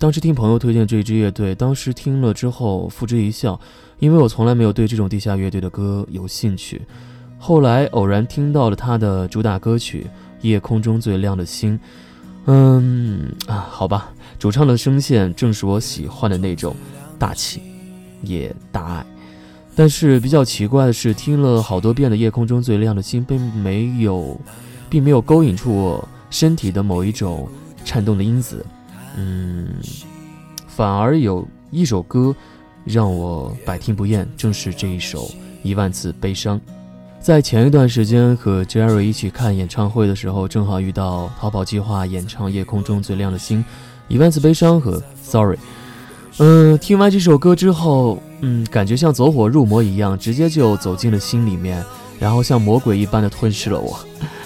当时听朋友推荐这支乐队，当时听了之后付之一笑，因为我从来没有对这种地下乐队的歌有兴趣。后来偶然听到了他的主打歌曲《夜空中最亮的星》，嗯啊，好吧，主唱的声线正是我喜欢的那种大气，也大爱。但是比较奇怪的是，听了好多遍的《夜空中最亮的星》，并没有，并没有勾引出我身体的某一种颤动的因子。嗯，反而有一首歌让我百听不厌，正是这一首《一万次悲伤》。在前一段时间和 Jerry 一起看演唱会的时候，正好遇到逃跑计划演唱《夜空中最亮的星》，《一万次悲伤》和 Sorry。嗯，听完这首歌之后，嗯，感觉像走火入魔一样，直接就走进了心里面，然后像魔鬼一般的吞噬了我。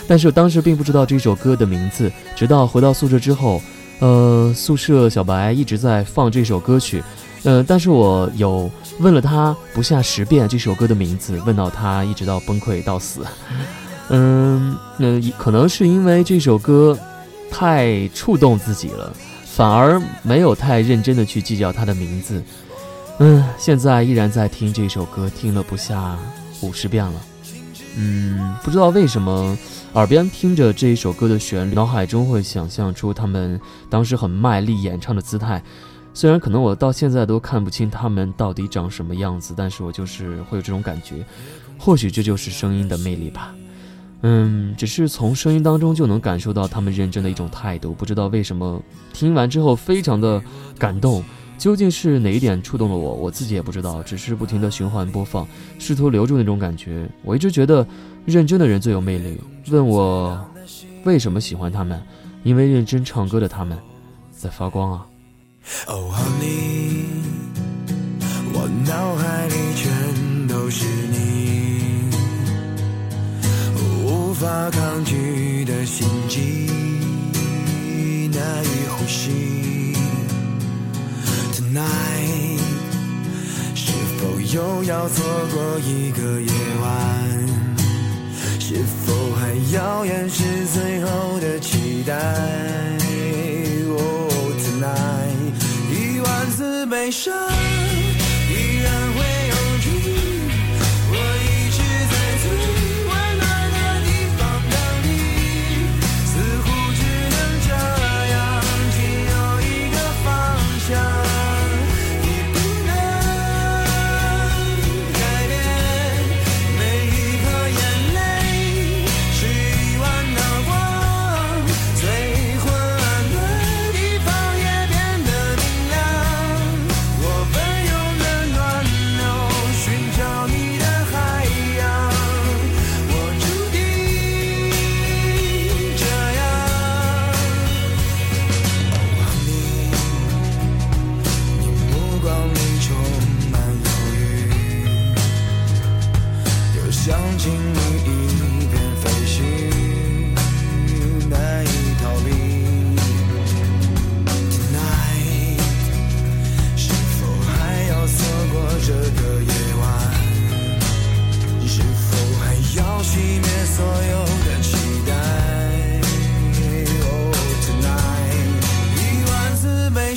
但是当时并不知道这首歌的名字，直到回到宿舍之后。呃，宿舍小白一直在放这首歌曲，呃，但是我有问了他不下十遍这首歌的名字，问到他一直到崩溃到死，嗯，那可能是因为这首歌太触动自己了，反而没有太认真的去计较它的名字，嗯，现在依然在听这首歌，听了不下五十遍了，嗯，不知道为什么。耳边听着这一首歌的旋律，脑海中会想象出他们当时很卖力演唱的姿态。虽然可能我到现在都看不清他们到底长什么样子，但是我就是会有这种感觉。或许这就是声音的魅力吧。嗯，只是从声音当中就能感受到他们认真的一种态度。不知道为什么听完之后非常的感动。究竟是哪一点触动了我？我自己也不知道，只是不停的循环播放，试图留住那种感觉。我一直觉得，认真的人最有魅力。问我为什么喜欢他们？因为认真唱歌的他们在发光啊。哦，Honey，我脑海里全都是你，无法抗拒的心悸，难以呼吸。Night 是否又要错过一个夜晚？是否还要掩饰最后的期待？Oh tonight，一万次悲伤。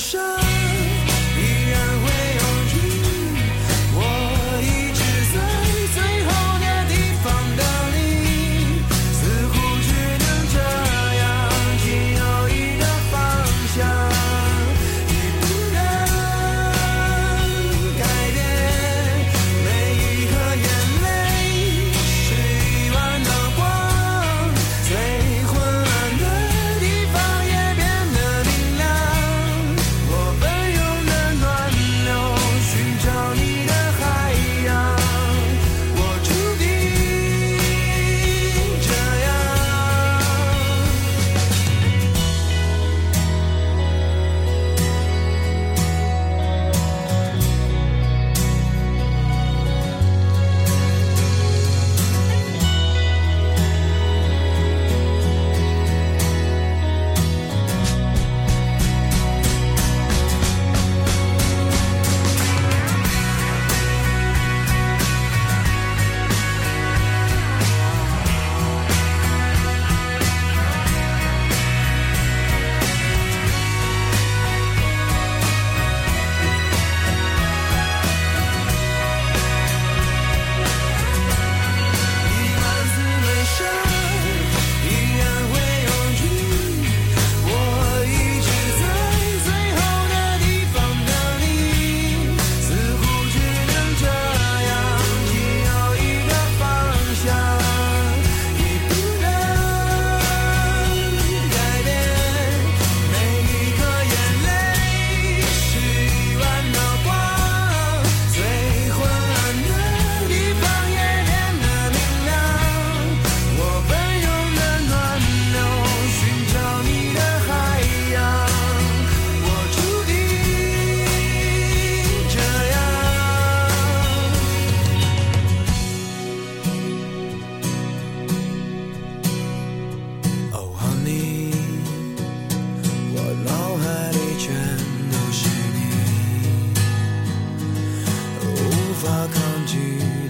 shine.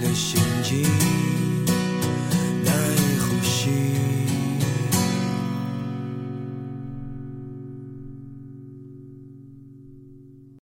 的心情